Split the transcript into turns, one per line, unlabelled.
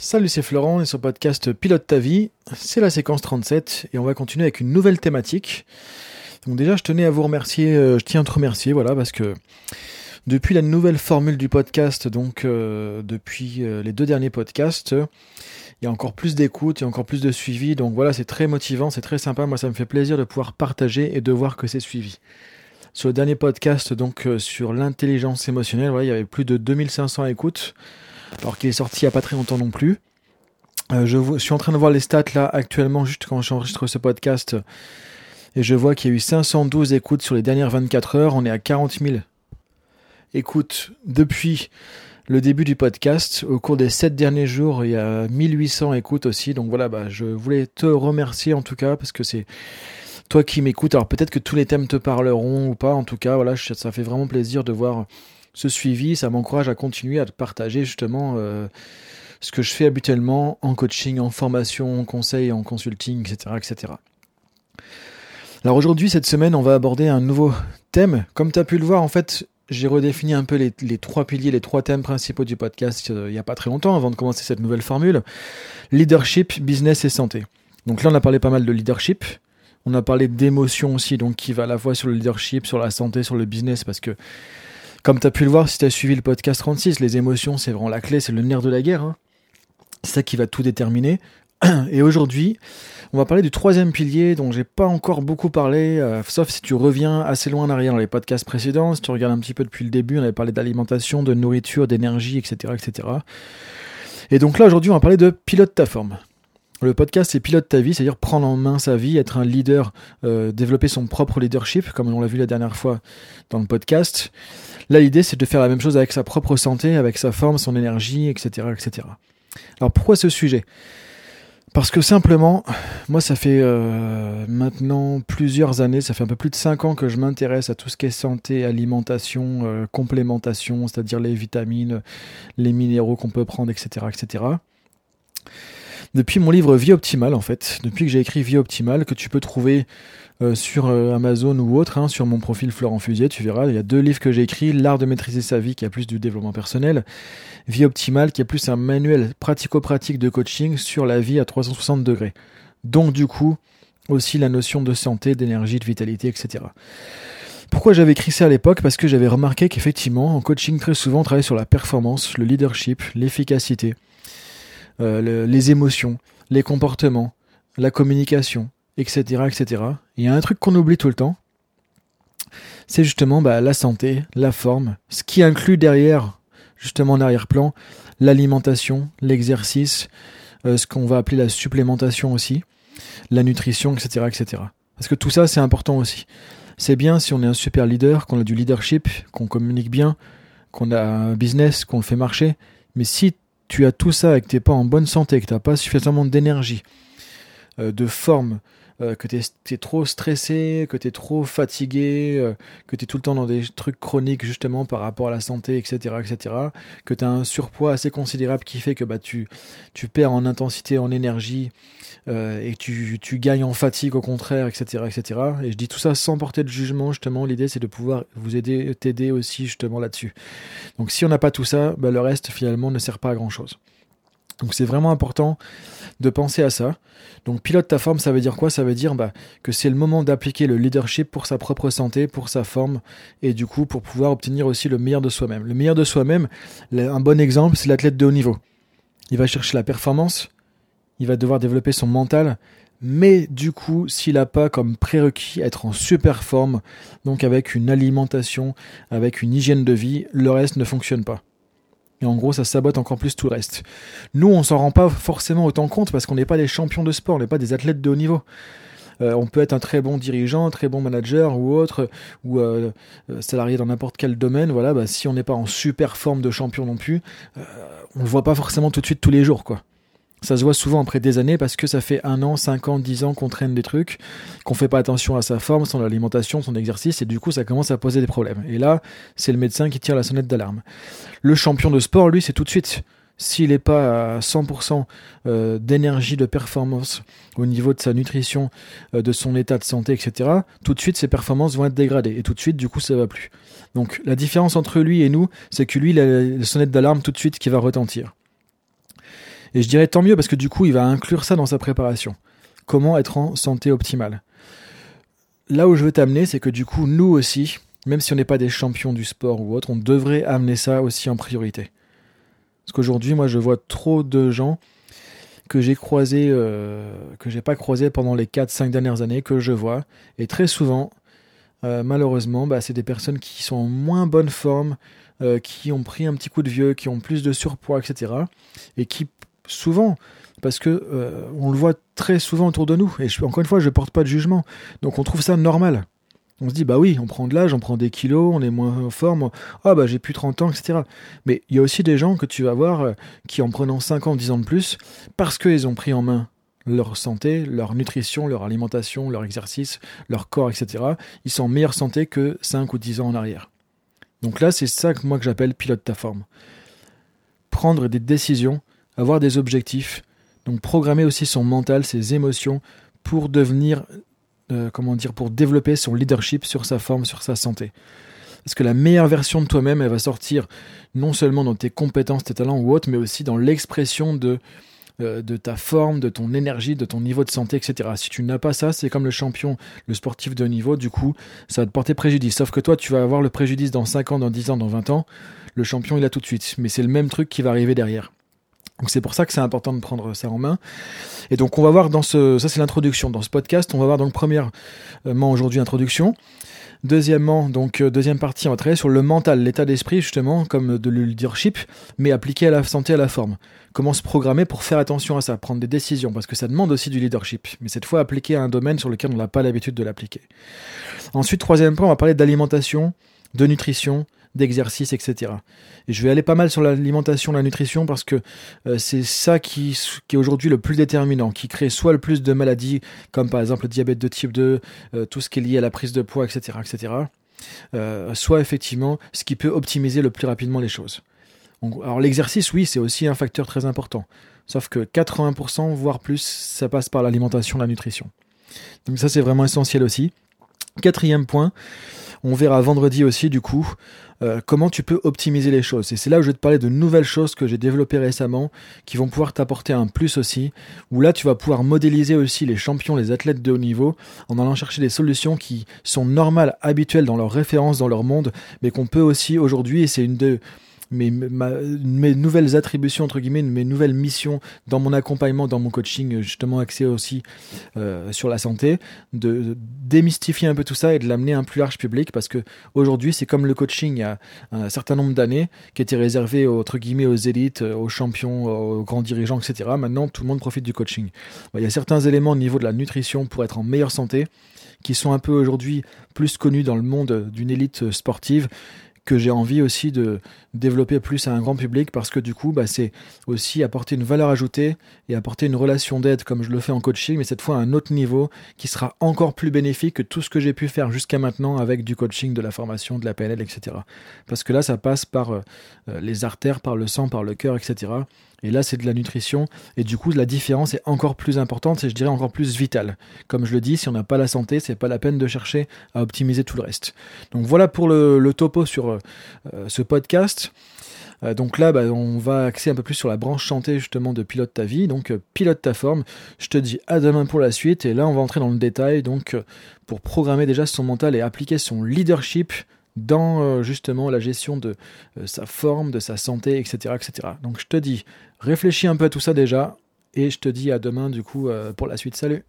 Salut, c'est Florent, sur le podcast Pilote ta vie. C'est la séquence 37 et on va continuer avec une nouvelle thématique. Donc déjà, je tenais à vous remercier, euh, je tiens à te remercier, voilà, parce que depuis la nouvelle formule du podcast, donc euh, depuis euh, les deux derniers podcasts, il y a encore plus d'écoute, il y a encore plus de suivi. Donc voilà, c'est très motivant, c'est très sympa. Moi, ça me fait plaisir de pouvoir partager et de voir que c'est suivi. Sur le dernier podcast, donc sur l'intelligence émotionnelle, voilà, il y avait plus de 2500 écoutes alors qu'il est sorti il n'y a pas très longtemps non plus. Euh, je, suis en train de voir les stats là actuellement, juste quand j'enregistre ce podcast, et je vois qu'il y a eu 512 écoutes sur les dernières 24 heures. On est à 40 000 écoutes depuis le début du podcast. Au cours des 7 derniers jours, il y a 1800 écoutes aussi. Donc voilà, bah, je voulais te remercier en tout cas parce que c'est toi qui m'écoutes. Alors peut-être que tous les thèmes te parleront ou pas. En tout cas, voilà, ça fait vraiment plaisir de voir ce suivi, ça m'encourage à continuer à partager justement euh, ce que je fais habituellement en coaching, en formation, en conseil, en consulting, etc. etc. Alors aujourd'hui, cette semaine, on va aborder un nouveau thème. Comme tu as pu le voir, en fait, j'ai redéfini un peu les, trois piliers, les trois thèmes principaux du podcast euh, il n'y a pas très longtemps, avant de commencer cette nouvelle formule. Leadership, business et santé. Donc là, on a parlé pas mal de leadership. On a parlé d'émotion aussi, donc qui va à la fois sur le leadership, sur la santé, sur le business, parce que comme tu as pu le voir si tu as suivi le podcast 36, les émotions, c'est vraiment la clé, c'est le nerf de la guerre. Hein. C'est ça qui va tout déterminer. Et aujourd'hui, on va parler du troisième pilier dont j'ai pas encore beaucoup parlé, euh, sauf si tu reviens assez loin en arrière dans les podcasts précédents, si tu regardes un petit peu depuis le début, on avait parlé d'alimentation, de nourriture, d'énergie, etc., etc. Et donc là, aujourd'hui, on va parler de pilote ta forme. Le podcast, c'est pilote ta vie, c'est-à-dire prendre en main sa vie, être un leader, euh, développer son propre leadership, comme on l'a vu la dernière fois dans le podcast. Là, l'idée, c'est de faire la même chose avec sa propre santé, avec sa forme, son énergie, etc., etc. Alors, pourquoi ce sujet? Parce que simplement, moi, ça fait euh, maintenant plusieurs années, ça fait un peu plus de 5 ans que je m'intéresse à tout ce qui est santé, alimentation, euh, complémentation, c'est-à-dire les vitamines, les minéraux qu'on peut prendre, etc., etc depuis mon livre Vie Optimale, en fait, depuis que j'ai écrit Vie Optimale, que tu peux trouver euh, sur euh, Amazon ou autre, hein, sur mon profil Florent Fusier, tu verras, il y a deux livres que j'ai écrits, L'art de maîtriser sa vie, qui a plus du développement personnel, Vie Optimale, qui a plus un manuel pratico-pratique de coaching sur la vie à 360 degrés. Donc du coup, aussi la notion de santé, d'énergie, de vitalité, etc. Pourquoi j'avais écrit ça à l'époque? Parce que j'avais remarqué qu'effectivement, en coaching, très souvent, on travaille sur la performance, le leadership, l'efficacité. Euh, les émotions, les comportements, la communication, etc., etc. Il y a un truc qu'on oublie tout le temps, c'est justement bah, la santé, la forme, ce qui inclut derrière, justement en arrière-plan, l'alimentation, l'exercice, euh, ce qu'on va appeler la supplémentation aussi, la nutrition, etc., etc. Parce que tout ça, c'est important aussi. C'est bien si on est un super leader, qu'on a du leadership, qu'on communique bien, qu'on a un business, qu'on le fait marcher. Mais si tu as tout ça et que tu n'es pas en bonne santé, que tu n'as pas suffisamment d'énergie, euh, de forme, euh, que tu es, trop stressé, que tu es trop fatigué, euh, que tu es tout le temps dans des trucs chroniques justement par rapport à la santé, etc., etc., que tu as un surpoids assez considérable qui fait que bah, tu, tu perds en intensité, en énergie, et que tu, tu, gagnes en fatigue au contraire, etc., etc. Et je dis tout ça sans porter de jugement, justement, l'idée c'est de pouvoir vous aider, t'aider aussi justement là-dessus. Donc si on n'a pas tout ça, bah, le reste finalement ne sert pas à grand-chose. Donc c'est vraiment important de penser à ça. Donc pilote ta forme, ça veut dire quoi? Ça veut dire bah, que c'est le moment d'appliquer le leadership pour sa propre santé, pour sa forme, et du coup pour pouvoir obtenir aussi le meilleur de soi-même. Le meilleur de soi-même, un bon exemple, c'est l'athlète de haut niveau. Il va chercher la performance, il va devoir développer son mental, mais du coup, s'il n'a pas comme prérequis être en super forme, donc avec une alimentation, avec une hygiène de vie, le reste ne fonctionne pas. Et en gros, ça sabote encore plus tout le reste. Nous, on s'en rend pas forcément autant compte parce qu'on n'est pas des champions de sport, on n'est pas des athlètes de haut niveau. Euh, on peut être un très bon dirigeant, un très bon manager ou autre, ou euh, euh, salarié dans n'importe quel domaine. Voilà, bah, si on n'est pas en super forme de champion non plus, on le voit pas forcément tout de suite tous les jours, quoi. Ça se voit souvent après des années parce que ça fait un an, cinq ans, dix ans qu'on traîne des trucs, qu'on fait pas attention à sa forme, son alimentation, son exercice, et du coup ça commence à poser des problèmes. Et là, c'est le médecin qui tire la sonnette d'alarme. Le champion de sport, lui, c'est tout de suite. S'il n'est pas à 100% euh, d'énergie, de performance au niveau de sa nutrition, euh, de son état de santé, etc., tout de suite ses performances vont être dégradées. Et tout de suite, du coup, ça va plus. Donc la différence entre lui et nous, c'est que lui, il a la sonnette d'alarme tout de suite qui va retentir. Et je dirais tant mieux parce que du coup, il va inclure ça dans sa préparation. Comment être en santé optimale. Là où je veux t'amener, c'est que du coup, nous aussi, même si on n'est pas des champions du sport ou autre, on devrait amener ça aussi en priorité. Parce qu'aujourd'hui, moi, je vois trop de gens que j'ai croisés, euh, que j'ai pas croisés pendant les 4-5 dernières années, que je vois. Et très souvent, euh, malheureusement, bah, c'est des personnes qui sont en moins bonne forme, euh, qui ont pris un petit coup de vieux, qui ont plus de surpoids, etc. Et qui, souvent, parce que on le voit très souvent autour de nous, et encore une fois, je porte pas de jugement, donc on trouve ça normal. On se dit, bah oui, on prend de l'âge, on prend des kilos, on est moins en forme, ah bah j'ai plus 30 ans, etc. Mais il y a aussi des gens que tu vas voir euh, qui, en prenant 5 ans, 10 ans de plus, parce qu'ils ont pris en main leur santé, leur nutrition, leur alimentation, leur exercice, leur corps, etc., ils sont en meilleure santé que 5 ou 10 ans en arrière. Donc là, c'est ça que moi que j'appelle pilote ta forme. Prendre des décisions, avoir des objectifs, donc programmer aussi son mental, ses émotions pour devenir euh, comment dire, pour développer son leadership sur sa forme, sur sa santé. Parce que la meilleure version de toi-même, elle va sortir non seulement dans tes compétences, tes talents ou autres, mais aussi dans l'expression de, euh, de ta forme, de ton énergie, de ton niveau de santé, etc. Si tu n'as pas ça, c'est comme le champion, le sportif de niveau, du coup, ça va te porter préjudice. Sauf que toi, tu vas avoir le préjudice dans 5 ans, dans 10 ans, dans 20 ans. Le champion, il a tout de suite. Mais c'est le même truc qui va arriver derrière. Donc c'est pour ça que c'est important de prendre ça en main. Et donc on va voir dans ce, ça c'est l'introduction dans ce podcast. On va voir donc premièrement aujourd'hui introduction. Deuxièmement, donc euh, deuxième partie, on va travailler sur le mental, l'état d'esprit justement, comme de leadership, mais appliqué à la santé, à la forme. Comment se programmer pour faire attention à ça, prendre des décisions, parce que ça demande aussi du leadership, mais cette fois appliqué à un domaine sur lequel on n'a pas l'habitude de l'appliquer. Ensuite, troisième point, on va parler d'alimentation, de nutrition, d'exercice, etc. Et je vais aller pas mal sur l'alimentation, la nutrition, parce que euh, c'est ça qui, est aujourd'hui le plus déterminant, qui crée soit le plus de maladies, comme par exemple le diabète de type 2, euh, tout ce qui est lié à la prise de poids, etc., etc. Euh, soit effectivement ce qui peut optimiser le plus rapidement les choses. alors l'exercice, oui, c'est aussi un facteur très important. Sauf que 80%, voire plus, ça passe par l'alimentation, la nutrition. Donc ça, c'est vraiment essentiel aussi. Quatrième point, on verra vendredi aussi, du coup, euh, comment tu peux optimiser les choses. Et c'est là où je vais te parler de nouvelles choses que j'ai développées récemment, qui vont pouvoir t'apporter un plus aussi, où là tu vas pouvoir modéliser aussi les champions, les athlètes de haut niveau, en allant chercher des solutions qui sont normales, habituelles dans leurs références, dans leur monde, mais qu'on peut aussi aujourd'hui, et c'est une de mes, mes nouvelles attributions, entre guillemets, mes nouvelles missions dans mon accompagnement, dans mon coaching, justement axé aussi euh, sur la santé, de, démystifier un peu tout ça et de l'amener à un plus large public parce que aujourd'hui, c'est comme le coaching il y a un certain nombre d'années qui était réservé, entre guillemets, aux élites, aux champions, aux grands dirigeants, etc. Maintenant, tout le monde profite du coaching. Il y a certains éléments au niveau de la nutrition pour être en meilleure santé qui sont un peu aujourd'hui plus connus dans le monde d'une élite sportive que j'ai envie aussi de développer plus à un grand public parce que du coup, bah, c'est aussi apporter une valeur ajoutée et apporter une relation d'aide comme je le fais en coaching, mais cette fois à un autre niveau qui sera encore plus bénéfique que tout ce que j'ai pu faire jusqu'à maintenant avec du coaching, de la formation, de la PNL, etc. Parce que là, ça passe par euh, les artères, par le sang, par le cœur, etc. Et là, c'est de la nutrition. Et du coup, la différence est encore plus importante et je dirais encore plus vitale. Comme je le dis, si on n'a pas la santé, c'est pas la peine de chercher à optimiser tout le reste. Donc voilà pour le, topo sur euh, ce podcast. Euh, donc là, bah, on va axer un peu plus sur la branche santé justement de pilote ta vie. Donc euh, pilote ta forme. Je te dis à demain pour la suite. Et là, on va entrer dans le détail. Donc pour programmer déjà son mental et appliquer son leadership dans euh, justement la gestion de euh, sa forme, de sa santé, etc., etc. Donc je te dis, réfléchis un peu à tout ça déjà, et je te dis à demain du coup euh, pour la suite. Salut